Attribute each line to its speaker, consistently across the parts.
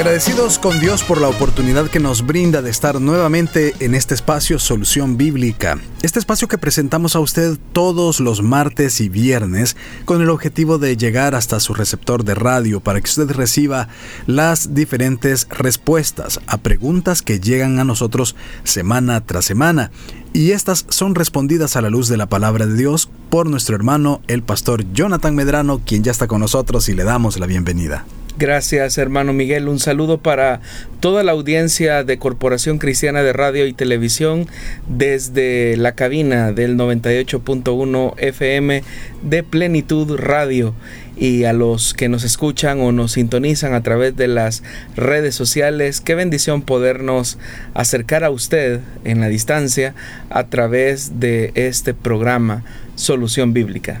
Speaker 1: Agradecidos con Dios por la oportunidad que nos brinda de estar nuevamente en este espacio Solución Bíblica. Este espacio que presentamos a usted todos los martes y viernes con el objetivo de llegar hasta su receptor de radio para que usted reciba las diferentes respuestas a preguntas que llegan a nosotros semana tras semana. Y estas son respondidas a la luz de la palabra de Dios por nuestro hermano el pastor Jonathan Medrano, quien ya está con nosotros y le damos la bienvenida.
Speaker 2: Gracias, hermano Miguel. Un saludo para toda la audiencia de Corporación Cristiana de Radio y Televisión desde la cabina del 98.1 FM de Plenitud Radio y a los que nos escuchan o nos sintonizan a través de las redes sociales. Qué bendición podernos acercar a usted en la distancia a través de este programa Solución Bíblica.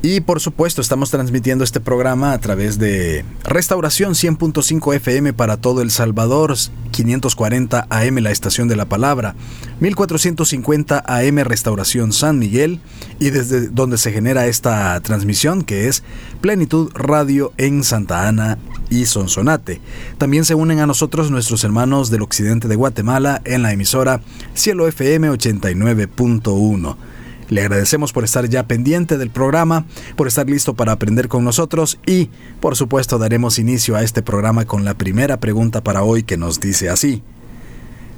Speaker 1: Y por supuesto estamos transmitiendo este programa a través de Restauración 100.5 FM para todo El Salvador, 540 AM la estación de la palabra, 1450 AM Restauración San Miguel y desde donde se genera esta transmisión que es Plenitud Radio en Santa Ana y Sonsonate. También se unen a nosotros nuestros hermanos del occidente de Guatemala en la emisora Cielo FM 89.1. Le agradecemos por estar ya pendiente del programa, por estar listo para aprender con nosotros y, por supuesto, daremos inicio a este programa con la primera pregunta para hoy que nos dice así.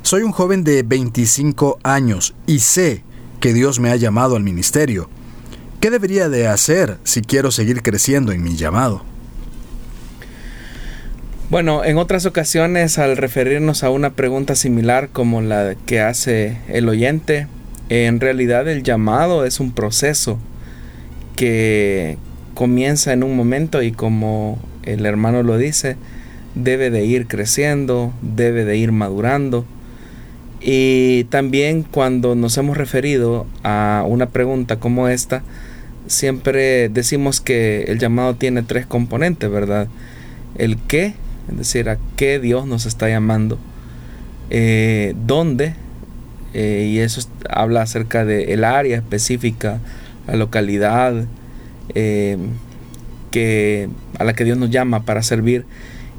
Speaker 1: Soy un joven de 25 años y sé que Dios me ha llamado al ministerio. ¿Qué debería de hacer si quiero seguir creciendo en mi llamado?
Speaker 2: Bueno, en otras ocasiones al referirnos a una pregunta similar como la que hace el oyente, en realidad el llamado es un proceso que comienza en un momento y como el hermano lo dice, debe de ir creciendo, debe de ir madurando. Y también cuando nos hemos referido a una pregunta como esta, siempre decimos que el llamado tiene tres componentes, ¿verdad? El qué, es decir, a qué Dios nos está llamando. Eh, ¿Dónde? Eh, y eso habla acerca del el área específica, la localidad eh, que, a la que Dios nos llama para servir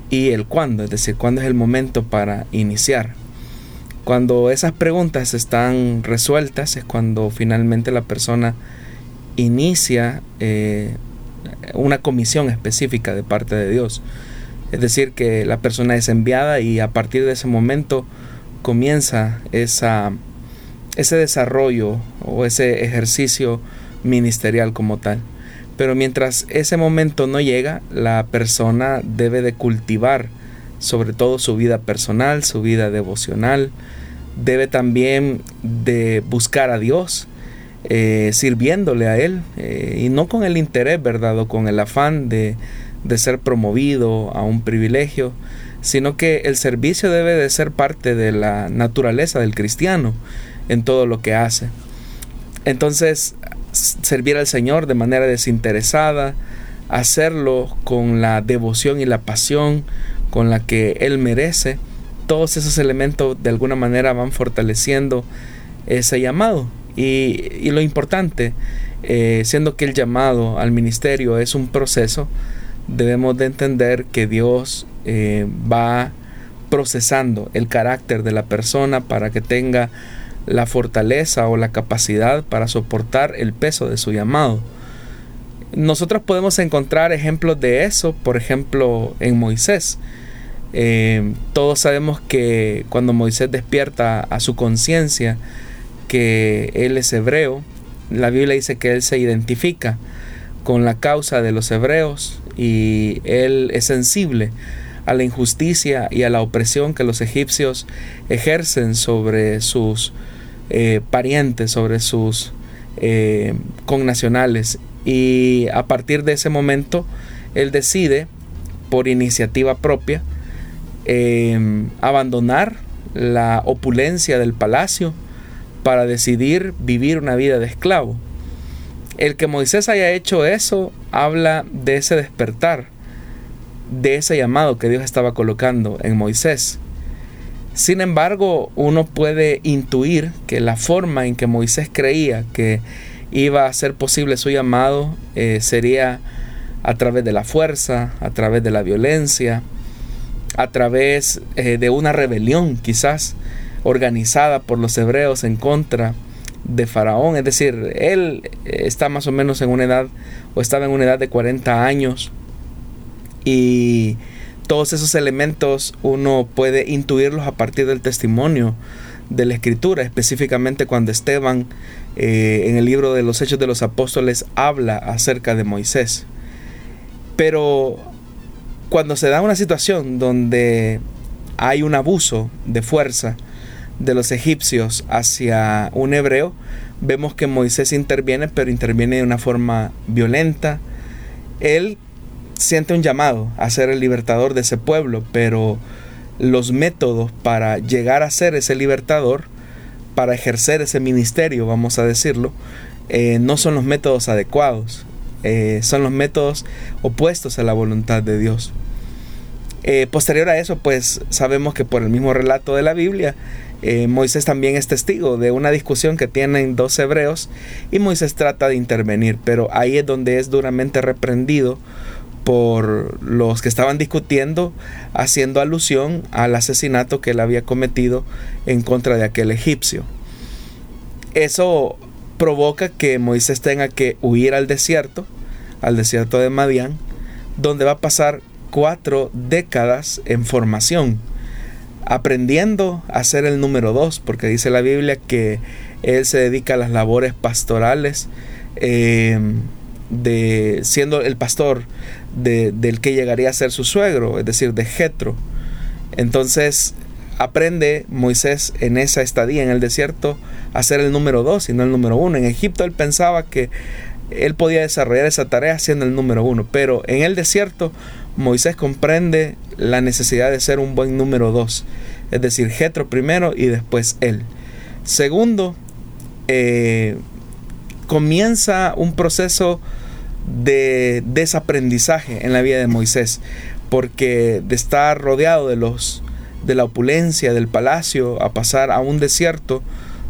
Speaker 2: y el cuándo, es decir, cuándo es el momento para iniciar. Cuando esas preguntas están resueltas es cuando finalmente la persona inicia eh, una comisión específica de parte de Dios. Es decir, que la persona es enviada y a partir de ese momento comienza ese desarrollo o ese ejercicio ministerial como tal. Pero mientras ese momento no llega, la persona debe de cultivar sobre todo su vida personal, su vida devocional, debe también de buscar a Dios, eh, sirviéndole a Él, eh, y no con el interés, ¿verdad? O con el afán de, de ser promovido a un privilegio, sino que el servicio debe de ser parte de la naturaleza del cristiano en todo lo que hace. Entonces, servir al Señor de manera desinteresada, hacerlo con la devoción y la pasión con la que Él merece, todos esos elementos de alguna manera van fortaleciendo ese llamado. Y, lo importante, eh, siendo que el llamado al ministerio es un proceso, debemos de entender que Dios eh, va procesando el carácter de la persona para que tenga la fortaleza o la capacidad para soportar el peso de su llamado. Nosotros podemos encontrar ejemplos de eso, por ejemplo, en Moisés. Eh, todos sabemos que cuando Moisés despierta a su conciencia que él es hebreo, la Biblia dice que él se identifica con la causa de los hebreos y él es sensible a la injusticia y a la opresión que los egipcios ejercen sobre sus eh, parientes, sobre sus eh, connacionales. Y a partir de ese momento, él decide, por iniciativa propia, em, abandonar la opulencia del palacio para decidir vivir una vida de esclavo. El que Moisés haya hecho eso habla de ese despertar, de ese llamado que Dios estaba colocando en Moisés. Sin embargo, uno puede intuir que la forma en que Moisés creía que iba a ser posible su llamado eh, sería a través de la fuerza, a través de la violencia, a través eh, de una rebelión quizás organizada por los hebreos en contra de Faraón. Es decir, él está más o menos en una edad o estaba en una edad de 40 años y todos esos elementos uno puede intuirlos a partir del testimonio de la escritura, específicamente cuando Esteban eh, en el libro de los Hechos de los Apóstoles habla acerca de Moisés. Pero cuando se da una situación donde hay un abuso de fuerza de los egipcios hacia un hebreo, vemos que Moisés interviene, pero interviene de una forma violenta. Él siente un llamado a ser el libertador de ese pueblo, pero los métodos para llegar a ser ese libertador, para ejercer ese ministerio, vamos a decirlo, eh, no son los métodos adecuados, eh, son los métodos opuestos a la voluntad de Dios. Eh, posterior a eso, pues sabemos que por el mismo relato de la Biblia, Moisés también es testigo de una discusión que tienen dos hebreos y Moisés trata de intervenir, pero ahí es donde es duramente reprendido por los que estaban discutiendo, haciendo alusión al asesinato que él había cometido en contra de aquel egipcio. Eso provoca que Moisés tenga que huir al desierto, al desierto de Madián, donde va a pasar cuatro décadas en formación, aprendiendo a ser el número dos, porque dice la Biblia que él se dedica a las labores pastorales, eh, de siendo el pastor del que llegaría a ser su suegro, es decir, de Jetro. Entonces aprende Moisés en esa estadía en el desierto a ser el número dos y no el número uno. En Egipto él pensaba que él podía desarrollar esa tarea siendo el número uno, pero en el desierto Moisés comprende la necesidad de ser un buen número dos, es decir, Jetro primero y después él. Segundo, eh, comienza un proceso de desaprendizaje en la vida de Moisés, porque de estar rodeado de los de la opulencia del palacio a pasar a un desierto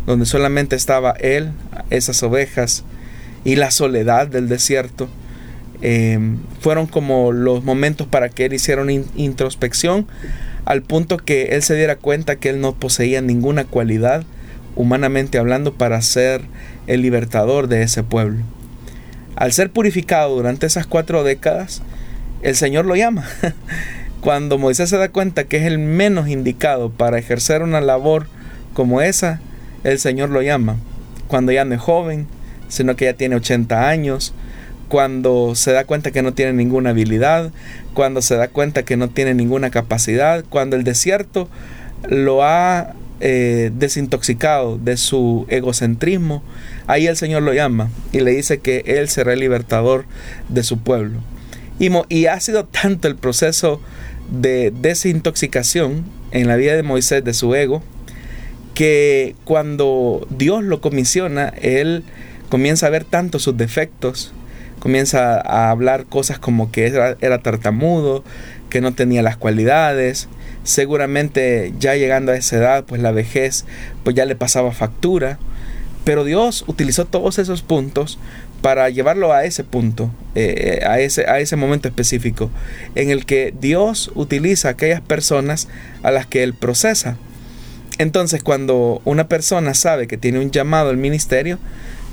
Speaker 2: donde solamente estaba él, esas ovejas y la soledad del desierto, em, fueron como los momentos para que él hiciera una introspección al punto que él se diera cuenta que él no poseía ninguna cualidad, humanamente hablando, para ser el libertador de ese pueblo. Al ser purificado durante esas cuatro décadas, el Señor lo llama. Cuando Moisés se da cuenta que es el menos indicado para ejercer una labor como esa, el Señor lo llama. Cuando ya no es joven, sino que ya tiene 80 años, cuando se da cuenta que no tiene ninguna habilidad, cuando se da cuenta que no tiene ninguna capacidad, cuando el desierto lo ha eh, desintoxicado de su egocentrismo, ahí el Señor lo llama y le dice que Él será el libertador de su pueblo. Y, y ha sido tanto el proceso de desintoxicación en la vida de Moisés de su ego, que cuando Dios lo comisiona, Él comienza a ver tanto sus defectos, comienza a hablar cosas como que era, era tartamudo, que no tenía las cualidades, seguramente ya llegando a esa edad, pues la vejez, pues ya le pasaba factura. Pero Dios utilizó todos esos puntos para llevarlo a ese punto, eh, a, ese, a ese momento específico, en el que Dios utiliza a aquellas personas a las que Él procesa. Entonces, cuando una persona sabe que tiene un llamado al ministerio,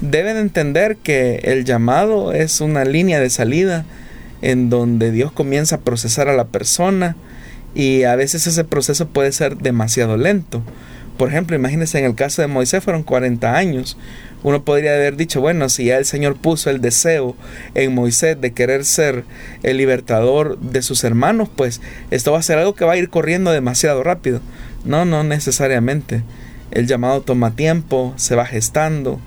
Speaker 2: debe de entender que el llamado es una línea de salida en donde Dios comienza a procesar a la persona, y a veces ese proceso puede ser demasiado lento Por ejemplo, imagínense en el caso de Moisés fueron 40 años. Uno podría haber dicho, bueno, si ya el Señor puso el deseo en Moisés de querer ser el libertador de sus hermanos, pues esto va a ser algo que va a ir corriendo demasiado rápido. No, no necesariamente. El llamado toma tiempo, se va gestando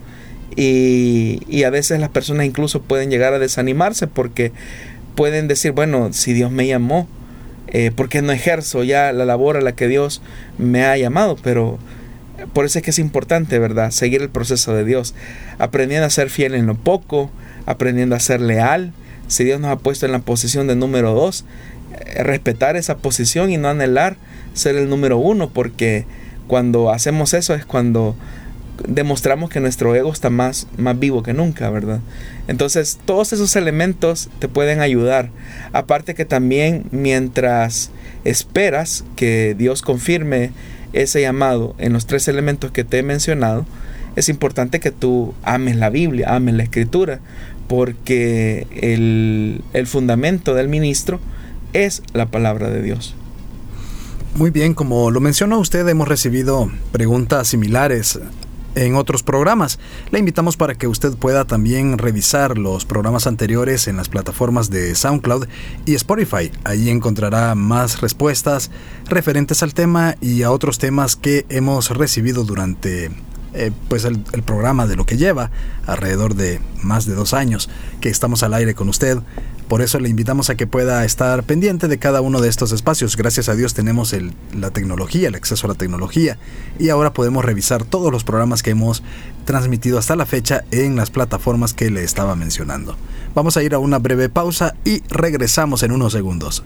Speaker 2: y, y a veces las personas incluso pueden llegar a desanimarse porque pueden decir, bueno, si Dios me llamó, eh, ¿por qué no ejerzo ya la labor a la que Dios me ha llamado? Pero por eso es que es importante, ¿verdad? Seguir el proceso de Dios, aprendiendo a ser fiel en lo poco, aprendiendo a ser leal. Si Dios nos ha puesto en la posición de número dos, eh, respetar esa posición y no anhelar ser el número uno, porque cuando hacemos eso es cuando demostramos que nuestro ego está más, más vivo que nunca, ¿verdad? Entonces, todos esos elementos te pueden ayudar. Aparte que también mientras esperas que Dios confirme ese llamado en los tres elementos que te he mencionado, es importante que tú ames la Biblia, ames la escritura, porque el, el fundamento del ministro es la palabra de Dios.
Speaker 1: Muy bien, como lo mencionó usted, hemos recibido preguntas similares en otros programas. Le invitamos para que usted pueda también revisar los programas anteriores en las plataformas de SoundCloud y Spotify. Allí encontrará más respuestas referentes al tema y a otros temas que hemos recibido durante eh, pues el, programa de lo que lleva alrededor de más de dos años que estamos al aire con usted. Por eso le invitamos a que pueda estar pendiente de cada uno de estos espacios. Gracias a Dios tenemos la tecnología, el acceso a la tecnología y ahora podemos revisar todos los programas que hemos transmitido hasta la fecha en las plataformas que le estaba mencionando. Vamos a ir a una breve pausa y regresamos en unos segundos.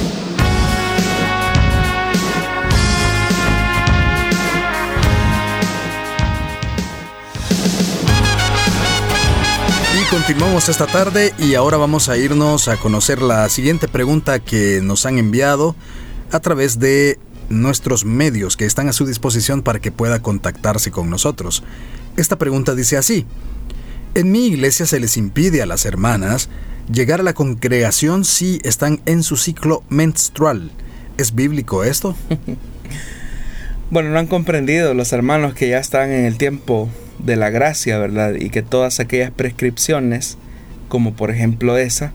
Speaker 1: Continuamos esta tarde y ahora vamos a irnos a conocer la siguiente pregunta que nos han enviado a través de nuestros medios que están a su disposición para que pueda contactarse con nosotros. Esta pregunta dice así, en mi iglesia se les impide a las hermanas llegar a la congregación si están en su ciclo menstrual. ¿Es bíblico esto?
Speaker 2: bueno, no han comprendido los hermanos que ya están en el tiempo de la gracia, ¿verdad? Y que todas aquellas prescripciones, como por ejemplo esa,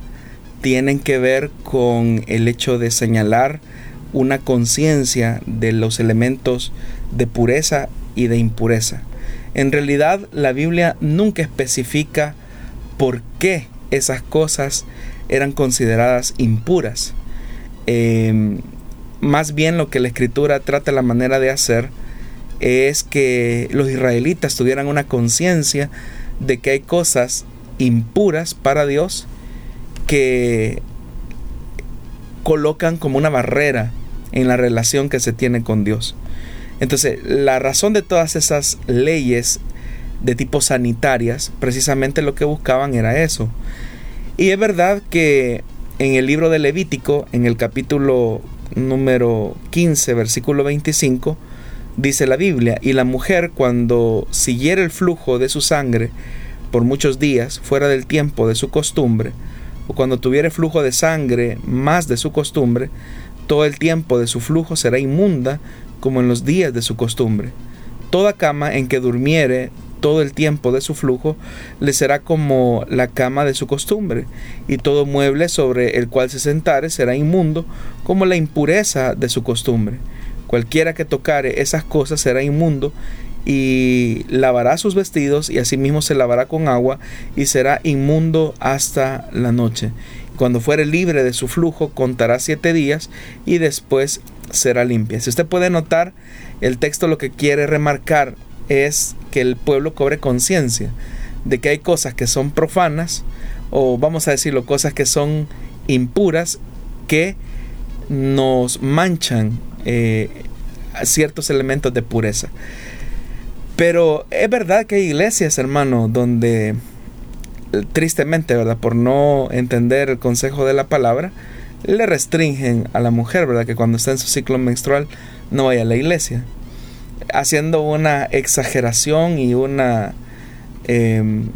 Speaker 2: tienen que ver con el hecho de señalar una conciencia de los elementos de pureza y de impureza. En realidad la Biblia nunca especifica por qué esas cosas eran consideradas impuras. Em, más bien lo que la escritura trata la manera de hacer es que los israelitas tuvieran una conciencia de que hay cosas impuras para Dios que colocan como una barrera en la relación que se tiene con Dios. Entonces, la razón de todas esas leyes de tipo sanitarias, precisamente lo que buscaban era eso. Y es verdad que en el libro de Levítico, en el capítulo número 15, versículo 25, Dice la Biblia, y la mujer cuando siguiera el flujo de su sangre por muchos días fuera del tiempo de su costumbre, o cuando tuviere flujo de sangre más de su costumbre, todo el tiempo de su flujo será inmunda como en los días de su costumbre. Toda cama en que durmiere todo el tiempo de su flujo le será como la cama de su costumbre, y todo mueble sobre el cual se sentare será inmundo como la impureza de su costumbre. Cualquiera que tocare esas cosas será inmundo y lavará sus vestidos y asimismo se lavará con agua y será inmundo hasta la noche. Cuando fuere libre de su flujo contará siete días y después será limpia. Si usted puede notar, el texto lo que quiere remarcar es que el pueblo cobre conciencia de que hay cosas que son profanas o vamos a decirlo, cosas que son impuras que nos manchan eh, ciertos elementos de pureza. Pero es verdad que hay iglesias, hermano, donde tristemente, ¿verdad? Por no entender el consejo de la palabra, le restringen a la mujer, ¿verdad? Que cuando está en su ciclo menstrual no vaya a la iglesia. Haciendo una exageración y una, em,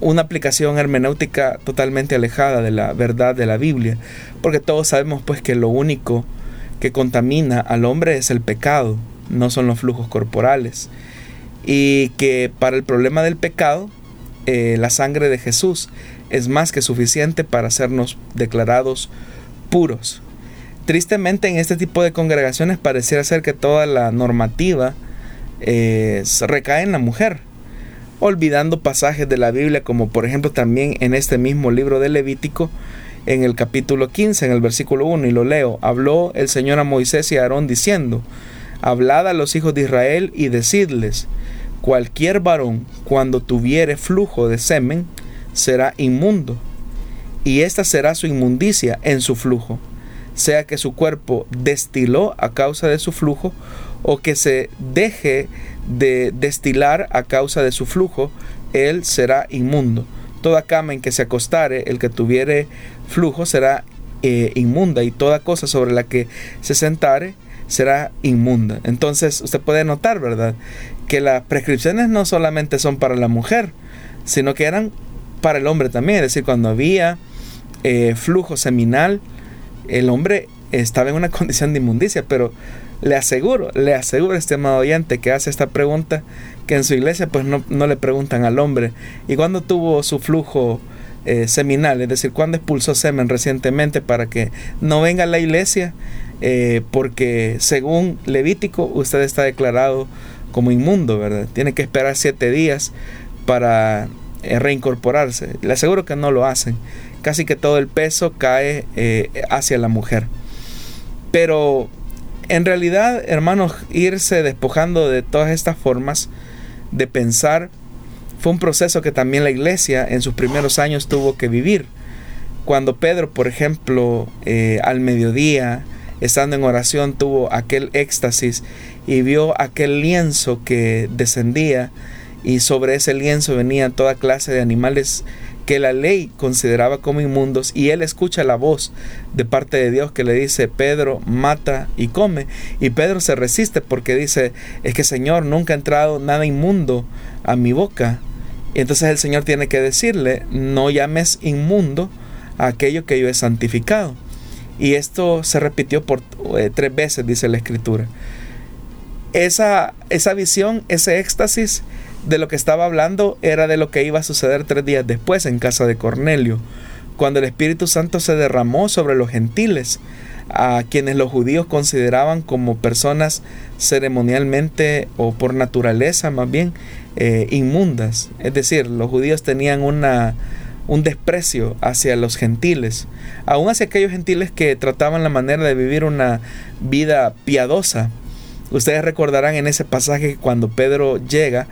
Speaker 2: una aplicación hermenéutica totalmente alejada de la verdad de la Biblia. Porque todos sabemos pues que lo único que contamina al hombre es el pecado, no son los flujos corporales. Y que para el problema del pecado, eh, la sangre de Jesús es más que suficiente para hacernos declarados puros. Tristemente en este tipo de congregaciones pareciera ser que toda la normativa eh, recae en la mujer, olvidando pasajes de la Biblia como por ejemplo también en este mismo libro de Levítico, en el capítulo 15, en el versículo 1, y lo leo, habló el Señor a Moisés y a Aarón diciendo, hablad a los hijos de Israel y decidles, cualquier varón cuando tuviere flujo de semen, será inmundo, y esta será su inmundicia en su flujo, sea que su cuerpo destiló a causa de su flujo, o que se deje de destilar a causa de su flujo, él será inmundo. Toda cama en que se acostare el que tuviere flujo será eh, inmunda, y toda cosa sobre la que se sentare será inmunda. Entonces usted puede notar, ¿verdad? Que las prescripciones no solamente son para la mujer, sino que eran para el hombre también. Es decir, cuando había eh, flujo seminal, el hombre estaba en una condición de inmundicia, pero le aseguro, le aseguro, estimado oyente, que hace esta pregunta, que en su iglesia pues no, le preguntan al hombre, ¿y cuándo tuvo su flujo eh, seminal? Es decir, ¿cuándo expulsó semen recientemente para que no venga a la iglesia? Eh, porque según Levítico usted está declarado como inmundo, ¿verdad? Tiene que esperar siete días para eh, reincorporarse. Le aseguro que no lo hacen. Casi que todo el peso cae hacia la mujer. Pero en realidad, hermanos, irse despojando de todas estas formas de pensar fue un proceso que también la iglesia en sus primeros años tuvo que vivir. Cuando Pedro, por ejemplo, eh, al mediodía, estando en oración, tuvo aquel éxtasis y vio aquel lienzo que descendía y sobre ese lienzo venían toda clase de animales que la ley consideraba como inmundos y él escucha la voz de parte de Dios que le dice, Pedro, mata y come. Y Pedro se resiste porque dice, es que Señor, nunca ha entrado nada inmundo a mi boca. Y entonces el Señor tiene que decirle, no llames inmundo a aquello que yo he santificado. Y esto se repitió por eh, tres veces, dice la escritura. Esa, esa visión, ese éxtasis, de lo que estaba hablando era de lo que iba a suceder tres días después en casa de Cornelio, cuando el Espíritu Santo se derramó sobre los gentiles, a quienes los judíos consideraban como personas ceremonialmente o por naturaleza más bien eh, inmundas. Es decir, los judíos tenían una, un desprecio hacia los gentiles, aún hacia aquellos gentiles que trataban la manera de vivir una vida piadosa. Ustedes recordarán en ese pasaje cuando Pedro llega,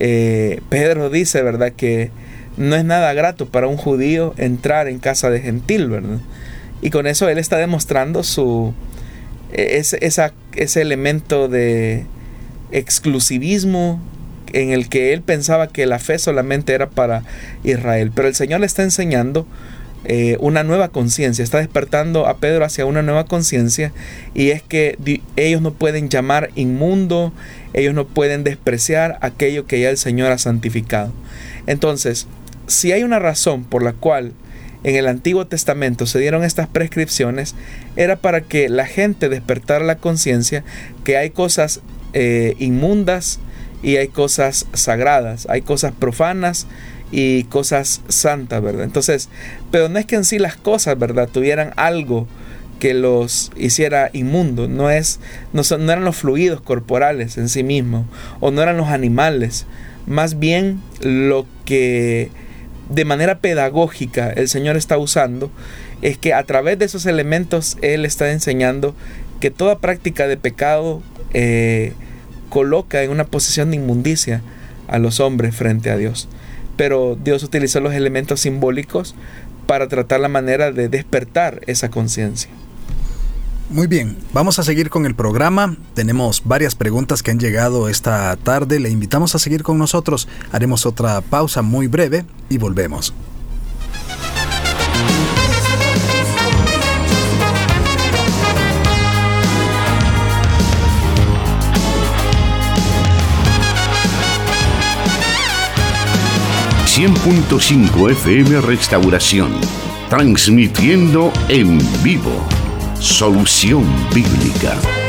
Speaker 2: eh, Pedro dice, ¿verdad?, que no es nada grato para un judío entrar en casa de gentil, ¿verdad? Y con eso él está demostrando su, e, ese, ese elemento de exclusivismo en el que él pensaba que la fe solamente era para Israel. Pero el Señor le está enseñando eh, una nueva conciencia, está despertando a Pedro hacia una nueva conciencia y es que ellos no pueden llamar inmundo, ellos no pueden despreciar aquello que ya el Señor ha santificado. Entonces, si hay una razón por la cual en el Antiguo Testamento se dieron estas prescripciones, era para que la gente despertara la conciencia que hay cosas eh, inmundas y hay cosas sagradas, hay cosas profanas y cosas santas, ¿verdad? Entonces, pero no es que en sí las cosas, ¿verdad? Tuvieran algo que los hiciera inmundos, no, es, no, son, no eran los fluidos corporales en sí mismos, o no eran los animales, más bien lo que de manera pedagógica el Señor está usando es que a través de esos elementos Él está enseñando que toda práctica de pecado eh, coloca en una posición de inmundicia a los hombres frente a Dios pero Dios utilizó los elementos simbólicos para tratar la manera de despertar esa conciencia.
Speaker 1: Muy bien, vamos a seguir con el programa. Tenemos varias preguntas que han llegado esta tarde. Le invitamos a seguir con nosotros. Haremos otra pausa muy breve y volvemos.
Speaker 3: 100.5 FM Restauración, transmitiendo en vivo. Solución Bíblica.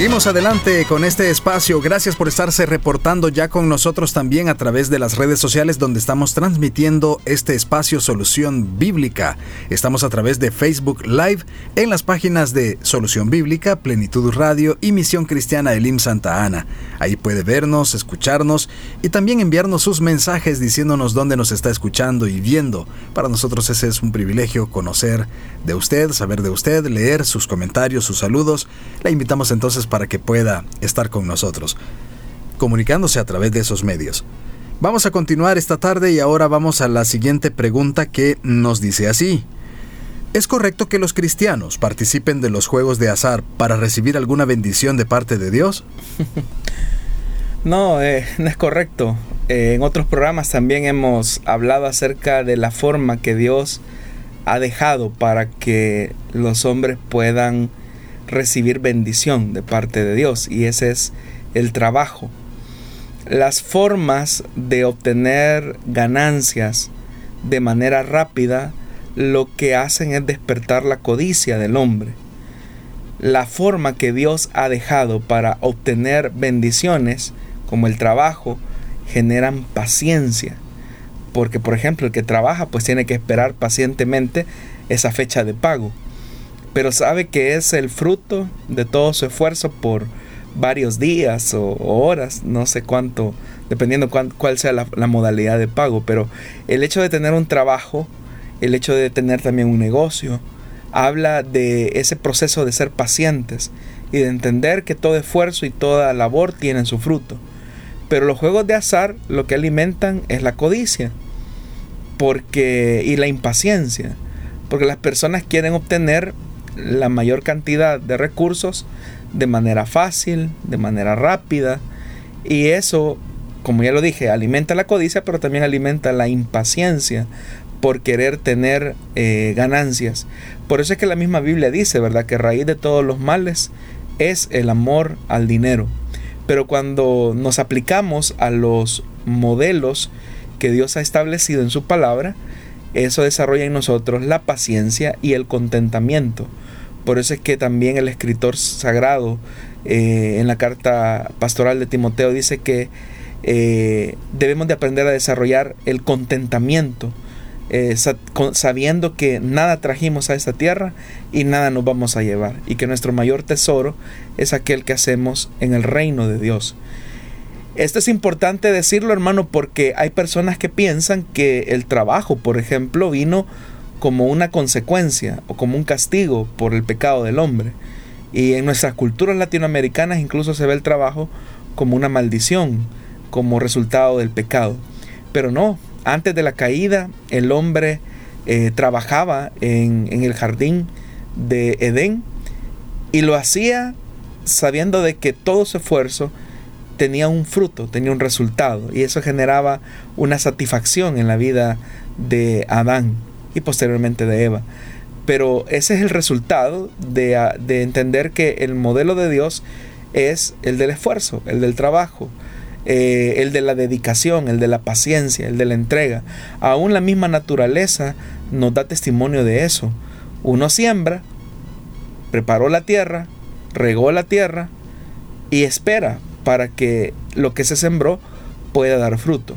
Speaker 1: Seguimos adelante con este espacio. Gracias por estarse reportando ya con nosotros también a través de las redes sociales donde estamos transmitiendo este espacio Solución Bíblica. Estamos a través de Facebook Live en las páginas de Solución Bíblica, Plenitud Radio y Misión Cristiana Elim Santa Ana. Ahí puede vernos, escucharnos y también enviarnos sus mensajes diciéndonos dónde nos está escuchando y viendo. Para nosotros ese es un privilegio conocer de usted, saber de usted, leer sus comentarios, sus saludos. La invitamos entonces para que pueda estar con nosotros, comunicándose a través de esos medios. Vamos a continuar esta tarde y ahora vamos a la siguiente pregunta que nos dice así. ¿Es correcto que los cristianos participen de los juegos de azar para recibir alguna bendición de parte de Dios?
Speaker 2: no, eh, no es correcto. Eh, en otros programas también hemos hablado acerca de la forma que Dios ha dejado para que los hombres puedan recibir bendición de parte de Dios y ese es el trabajo. Las formas de obtener ganancias de manera rápida lo que hacen es despertar la codicia del hombre. La forma que Dios ha dejado para obtener bendiciones, como el trabajo, generan paciencia. Porque, por ejemplo, el que trabaja pues tiene que esperar pacientemente esa fecha de pago pero sabe que es el fruto de todo su esfuerzo por varios días o, horas, no sé cuánto, dependiendo cuál sea la, la, modalidad de pago, pero el hecho de tener un trabajo, el hecho de tener también un negocio, habla de ese proceso de ser pacientes y de entender que todo esfuerzo y toda labor tienen su fruto. Pero los juegos de azar lo que alimentan es la codicia porque, y la impaciencia, porque las personas quieren obtener la mayor cantidad de recursos de manera fácil, de manera rápida. Y eso, como ya lo dije, alimenta la codicia, pero también alimenta la impaciencia por querer tener eh, ganancias. Por eso es que la misma Biblia dice, ¿verdad? Que raíz de todos los males es el amor al dinero. Pero cuando nos aplicamos a los modelos que Dios ha establecido en su palabra, eso desarrolla en nosotros la paciencia y el contentamiento. Por eso es que también el escritor sagrado eh, en la carta pastoral de Timoteo dice que eh, debemos de aprender a desarrollar el contentamiento, eh, sabiendo que nada trajimos a esta tierra y nada nos vamos a llevar, y que nuestro mayor tesoro es aquel que hacemos en el reino de Dios. Esto es importante decirlo, hermano, porque hay personas que piensan que el trabajo, por ejemplo, vino como una consecuencia o como un castigo por el pecado del hombre. Y en nuestras culturas latinoamericanas incluso se ve el trabajo como una maldición, como resultado del pecado. Pero no, antes de la caída el hombre eh, trabajaba en, en el jardín de Edén y lo hacía sabiendo de que todo su esfuerzo tenía un fruto, tenía un resultado y eso generaba una satisfacción en la vida de Adán y posteriormente de Eva. Pero ese es el resultado de, de entender que el modelo de Dios es el del esfuerzo, el del trabajo, eh, el de la dedicación, el de la paciencia, el de la entrega. Aún la misma naturaleza nos da testimonio de eso. Uno siembra, preparó la tierra, regó la tierra y espera para que lo que se sembró pueda dar fruto.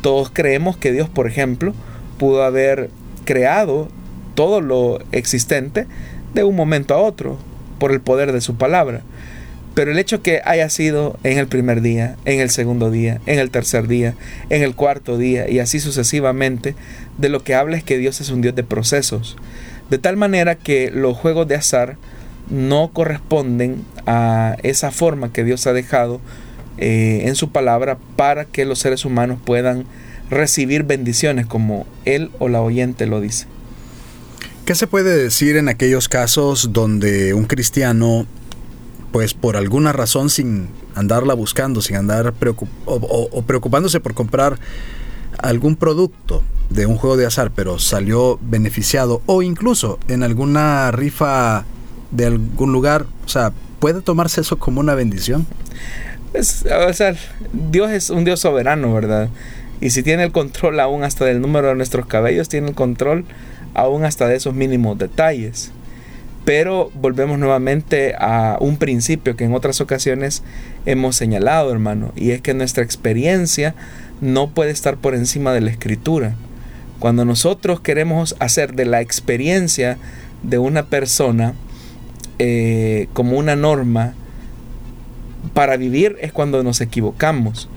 Speaker 2: Todos creemos que Dios, por ejemplo, pudo haber creado todo lo existente de un momento a otro por el poder de su palabra. Pero el hecho que haya sido en el primer día, en el segundo día, en el tercer día, en el cuarto día y así sucesivamente, de lo que habla es que Dios es un Dios de procesos. De tal manera que los juegos de azar no corresponden a esa forma que Dios ha dejado eh, en su palabra para que los seres humanos puedan recibir bendiciones como él o la oyente lo dice.
Speaker 1: ¿Qué se puede decir en aquellos casos donde un cristiano pues por alguna razón sin andarla buscando, sin andar o, preocupándose por comprar algún producto de un juego de azar, pero salió beneficiado o incluso en alguna rifa de algún lugar, o sea, ¿puede tomarse eso como una bendición?
Speaker 2: Pues, o sea, Dios es un Dios soberano, ¿verdad? Y si tiene el control aún hasta del número de nuestros cabellos, tiene el control aún hasta de esos mínimos detalles. Pero volvemos nuevamente a un principio que en otras ocasiones hemos señalado, hermano, y es que nuestra experiencia no puede estar por encima de la escritura. Cuando nosotros queremos hacer de la experiencia de una persona eh, como una norma para vivir es cuando nos equivocamos.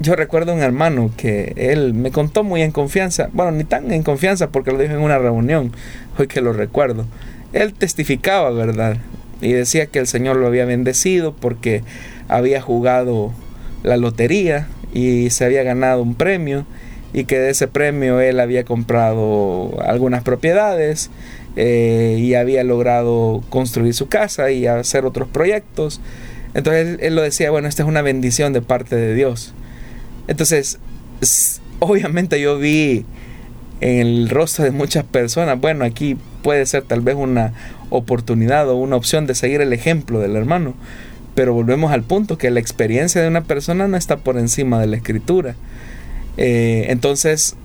Speaker 2: Yo recuerdo un hermano que él me contó muy en confianza, bueno, ni tan en confianza porque lo dijo en una reunión, hoy que lo recuerdo él testificaba, ¿verdad? Y decía que el Señor lo había bendecido porque había jugado la lotería y se había ganado un premio y que de ese premio él había comprado algunas propiedades eh, y había logrado construir su casa y hacer otros proyectos. Entonces él, él, lo decía, bueno, esta es una bendición de parte de Dios. Entonces, obviamente yo vi en el rostro de muchas personas, bueno, aquí puede ser tal vez una oportunidad o una opción de seguir el ejemplo del hermano. Pero volvemos al punto que la experiencia de una persona no está por encima de la escritura. Eh, entonces,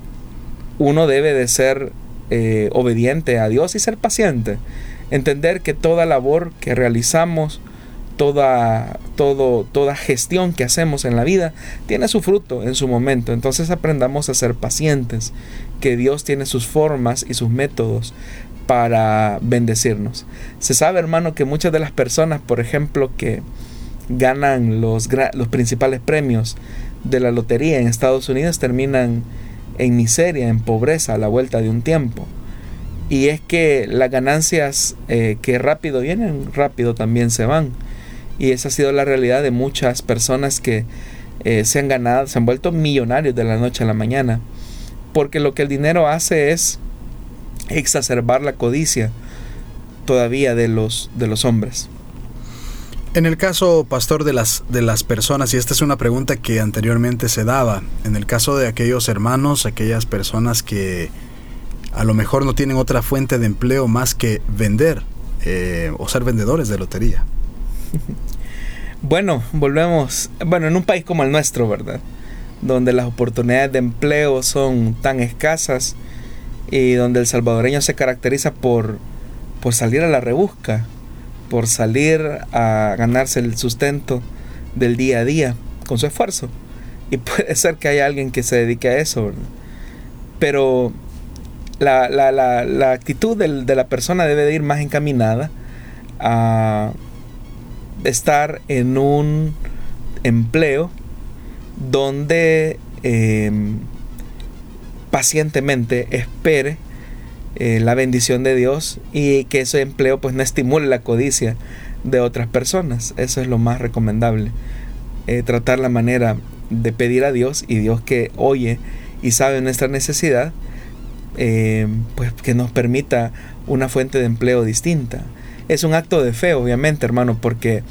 Speaker 2: uno debe de ser eh, obediente a Dios y ser paciente. Entender que toda labor que realizamos, toda, todo, toda gestión que hacemos en la vida, tiene su fruto en su momento. Entonces aprendamos a ser pacientes, que Dios tiene sus formas y sus métodos para bendecirnos. Se sabe, hermano, que muchas de las personas, por ejemplo, que ganan los, los principales premios de la lotería en Estados Unidos terminan en miseria, en pobreza a la vuelta de un tiempo. Y es que las ganancias eh, que rápido vienen, rápido también se van. Y esa ha sido la realidad de muchas personas que eh, se han ganado, se han vuelto millonarios de la noche a la mañana. Porque lo que el dinero hace es exacerbar la codicia todavía de los, de los hombres.
Speaker 1: En el caso, pastor, de las, de las personas, y esta es una pregunta que anteriormente se daba, en el caso de aquellos hermanos, aquellas personas que a lo mejor no tienen otra fuente de empleo más que vender eh, o ser vendedores de lotería.
Speaker 2: Bueno, volvemos, bueno, en un país como el nuestro, ¿verdad? Donde las oportunidades de empleo son tan escasas, y donde el salvadoreño se caracteriza por, por salir a la rebusca, por salir a ganarse el sustento del día a día con su esfuerzo. Y puede ser que haya alguien que se dedique a eso, pero la, la, la, la actitud del, de la persona debe de ir más encaminada a estar en un empleo donde eh, pacientemente espere eh, la bendición de Dios y que ese empleo pues no estimule la codicia de otras personas. Eso es lo más recomendable. Eh, tratar la manera de pedir a Dios y Dios que oye y sabe nuestra necesidad, eh, pues que nos permita una fuente de empleo distinta. Es un acto de fe, obviamente, hermano, porque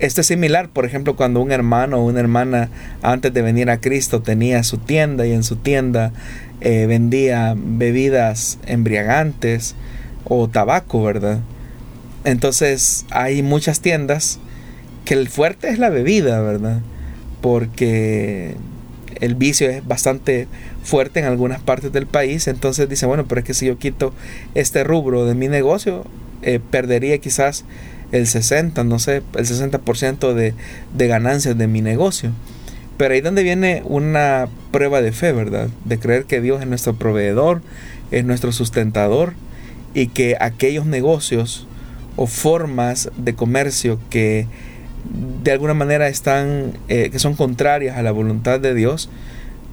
Speaker 2: esto es similar, por ejemplo, cuando un hermano o una hermana antes de venir a Cristo tenía su tienda y en su tienda eh, vendía bebidas embriagantes o tabaco, ¿verdad? Entonces hay muchas tiendas que el fuerte es la bebida, ¿verdad? Porque el vicio es bastante fuerte en algunas partes del país. Entonces dice, bueno, pero es que si yo quito este rubro de mi negocio, eh, perdería quizás el 60, no sé, el 60% de, de ganancias de mi negocio. Pero ahí donde viene una prueba de fe, ¿verdad? De creer que Dios es nuestro proveedor, es nuestro sustentador y que aquellos negocios o formas de comercio que de alguna manera están, eh, que son contrarias a la voluntad de Dios,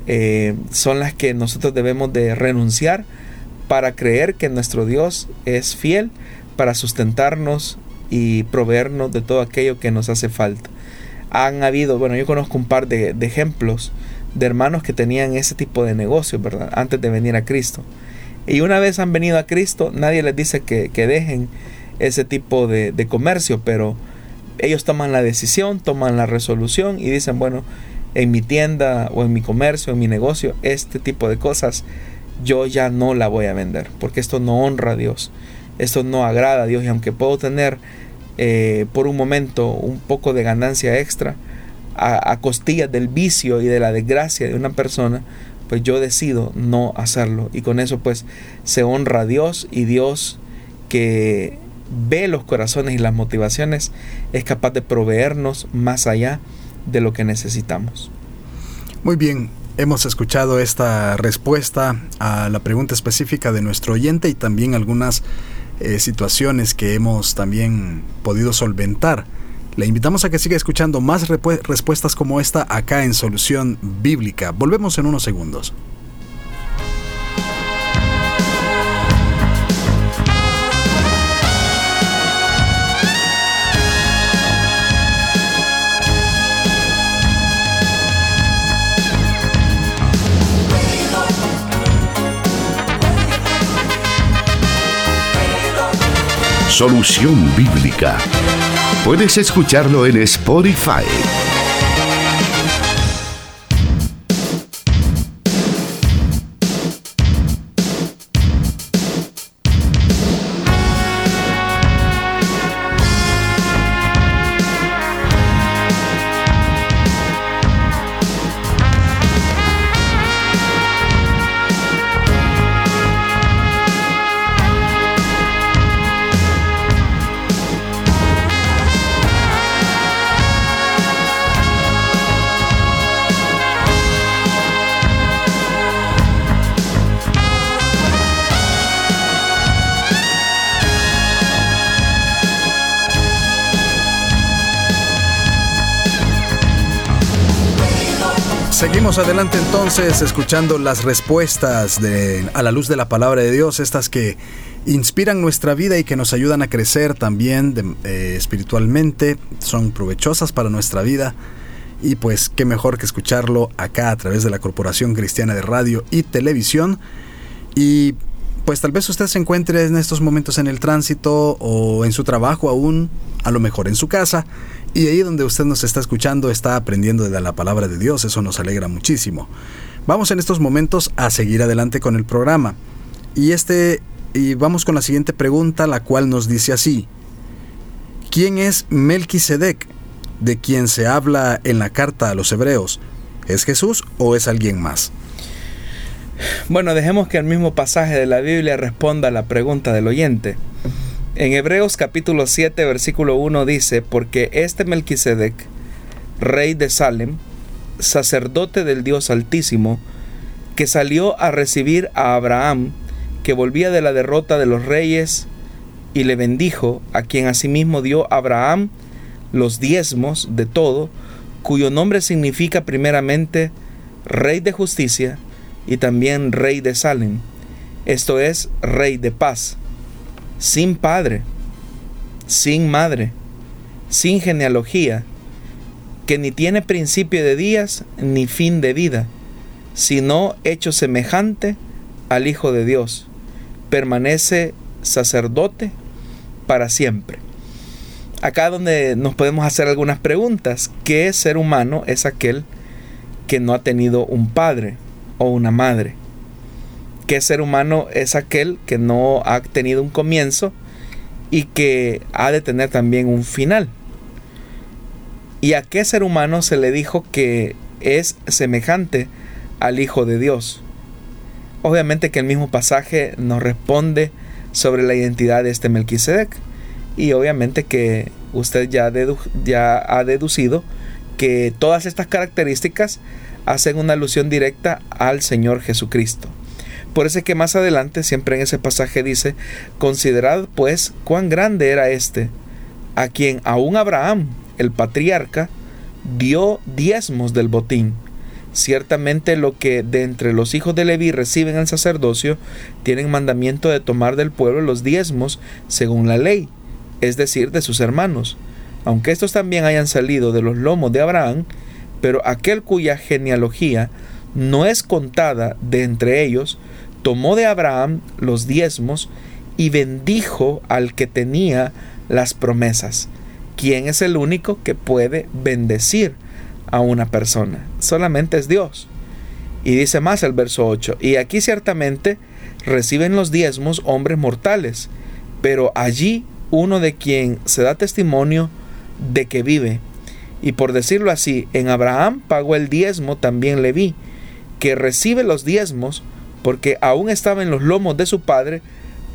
Speaker 2: eh, son las que nosotros debemos de renunciar para creer que nuestro Dios es fiel para sustentarnos y proveernos de todo aquello que nos hace falta. Han habido, bueno, yo conozco un par de, ejemplos de hermanos que tenían ese tipo de negocios, ¿verdad? Antes de venir a Cristo. Y una vez han venido a Cristo, nadie les dice que, dejen ese tipo de, de, comercio, pero ellos toman la decisión, toman la resolución y dicen, bueno, en mi tienda o en mi comercio, en mi negocio, este tipo de cosas yo ya no la voy a vender, porque esto no honra a Dios, esto no agrada a Dios. Y aunque puedo tener eh, por un momento un poco de ganancia extra a, a costillas del vicio y de la desgracia de una persona, pues yo decido no hacerlo. Y con eso pues se honra a Dios. Y Dios que ve los corazones y las motivaciones es capaz de proveernos más allá de lo que necesitamos.
Speaker 1: Muy bien, hemos escuchado esta respuesta a la pregunta específica de nuestro oyente y también algunas eh, situaciones que hemos también podido solventar. Le invitamos a que siga escuchando más respuestas como esta acá en Solución Bíblica. Volvemos en unos segundos.
Speaker 3: Solución Bíblica. Puedes escucharlo en Spotify.
Speaker 1: Adelante entonces escuchando las respuestas a la luz de la palabra de Dios, estas que inspiran nuestra vida y que nos ayudan a crecer también eh, espiritualmente, son provechosas para nuestra vida. Y pues qué mejor que escucharlo acá a través de la Corporación Cristiana de Radio y Televisión. Y pues tal vez usted se encuentre en estos momentos en el tránsito o en su trabajo aún, a lo mejor en su casa y ahí donde usted nos está escuchando está aprendiendo de la palabra de Dios, eso nos alegra muchísimo. Vamos en estos momentos a seguir adelante con el programa. Y este y vamos con la siguiente pregunta, la cual nos dice así: ¿Quién es Melquisedec, de quien se habla en la carta a los hebreos? ¿Es Jesús o es alguien más?
Speaker 2: Bueno, dejemos que el mismo pasaje de la Biblia responda a la pregunta del oyente. En Hebreos capítulo 7, versículo 1 dice, porque este Melquisedec, rey de Salem, sacerdote del Dios Altísimo, que salió a recibir a Abraham, que volvía de la derrota de los reyes, y le bendijo, a quien asimismo dio Abraham los diezmos de todo, cuyo nombre significa primeramente Rey de Justicia y también Rey de Salem, esto es, Rey de Paz sin padre, sin madre, sin genealogía, que ni tiene principio de días ni fin de vida, sino hecho semejante al Hijo de Dios, permanece sacerdote para siempre. Acá donde nos podemos hacer algunas preguntas. ¿Qué ser humano es aquel que no ha tenido un padre o una madre? ¿Qué ser humano es aquel que no ha tenido un comienzo y que ha de tener también un final? ¿Y a qué ser humano se le dijo que es semejante al Hijo de Dios? Obviamente que el mismo pasaje nos responde sobre la identidad de este Melquisedec. Y obviamente que usted ya, ya ha deducido que todas estas características hacen una alusión directa al Señor Jesucristo. Por eso es que más adelante, siempre en ese pasaje dice, considerad pues cuán grande era este, a quien aún Abraham, el patriarca, dio diezmos del botín. Ciertamente lo que de entre los hijos de Leví reciben el sacerdocio, tienen mandamiento de tomar del pueblo los diezmos según la ley, es decir, de sus hermanos. Aunque estos también hayan salido de los lomos de Abraham, pero aquel cuya genealogía no es contada de entre ellos, tomó de Abraham los diezmos y bendijo al que tenía las promesas. ¿Quién es el único que puede bendecir a una persona? Solamente es Dios. Y dice más el verso 8, y aquí ciertamente reciben los diezmos hombres mortales, pero allí uno de quien se da testimonio de que vive. Y por decirlo así, en Abraham pagó el diezmo también le vi, que recibe los diezmos porque aún estaba en los lomos de su padre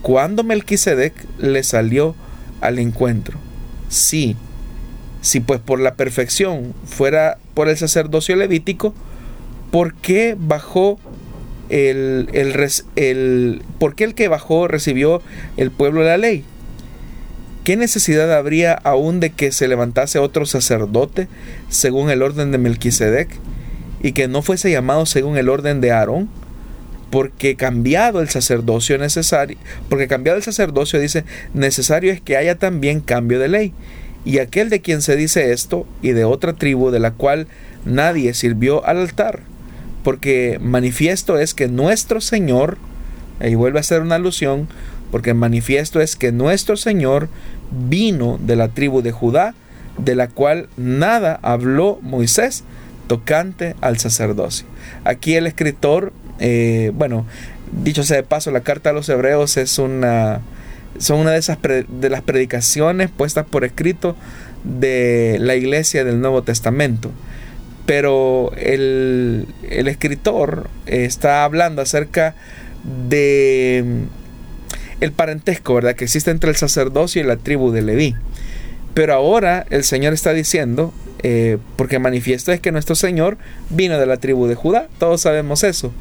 Speaker 2: cuando Melquisedec le salió al encuentro. Sí, si pues por la perfección fuera por el sacerdocio levítico, ¿por qué bajó el, el, el, ¿por qué el que bajó recibió el pueblo la ley? ¿Qué necesidad habría aún de que se levantase otro sacerdote según el orden de Melquisedec y que no fuese llamado según el orden de Aarón? Porque cambiado el sacerdocio necesario, porque cambiado el sacerdocio dice, necesario es que haya también cambio de ley. Y aquel de quien se dice esto, y de otra tribu de la cual nadie sirvió al altar, porque manifiesto es que nuestro Señor, y vuelve a ser una alusión, porque manifiesto es que nuestro Señor vino de la tribu de Judá, de la cual nada habló Moisés tocante al sacerdocio. Aquí el escritor eh, bueno, dicho sea de paso, la carta a los hebreos es una, son una de, esas de las predicaciones puestas por escrito de la iglesia del Nuevo Testamento. Pero el, el escritor está hablando acerca de mm, el parentesco, ¿verdad? Que existe entre el sacerdocio y la tribu de Leví. Pero ahora el Señor está diciendo, eh, porque manifiesta es que nuestro Señor vino de la tribu de Judá, todos sabemos eso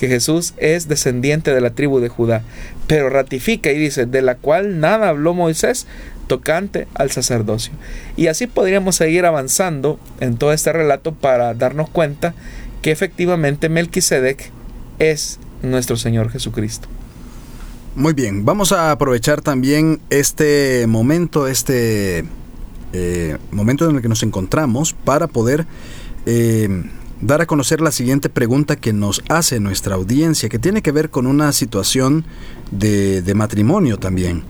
Speaker 2: que Jesús es descendiente de la tribu de Judá, pero ratifica y dice, de la cual nada habló Moisés tocante al sacerdocio. Y así podríamos seguir avanzando en todo este relato para darnos cuenta que efectivamente Melquisedec es nuestro Señor Jesucristo.
Speaker 1: Muy bien, vamos a aprovechar también este momento, este eh, momento en el que nos encontramos para poder eh, dar a conocer la siguiente pregunta que nos hace nuestra audiencia, que tiene que ver con una situación de, de matrimonio también.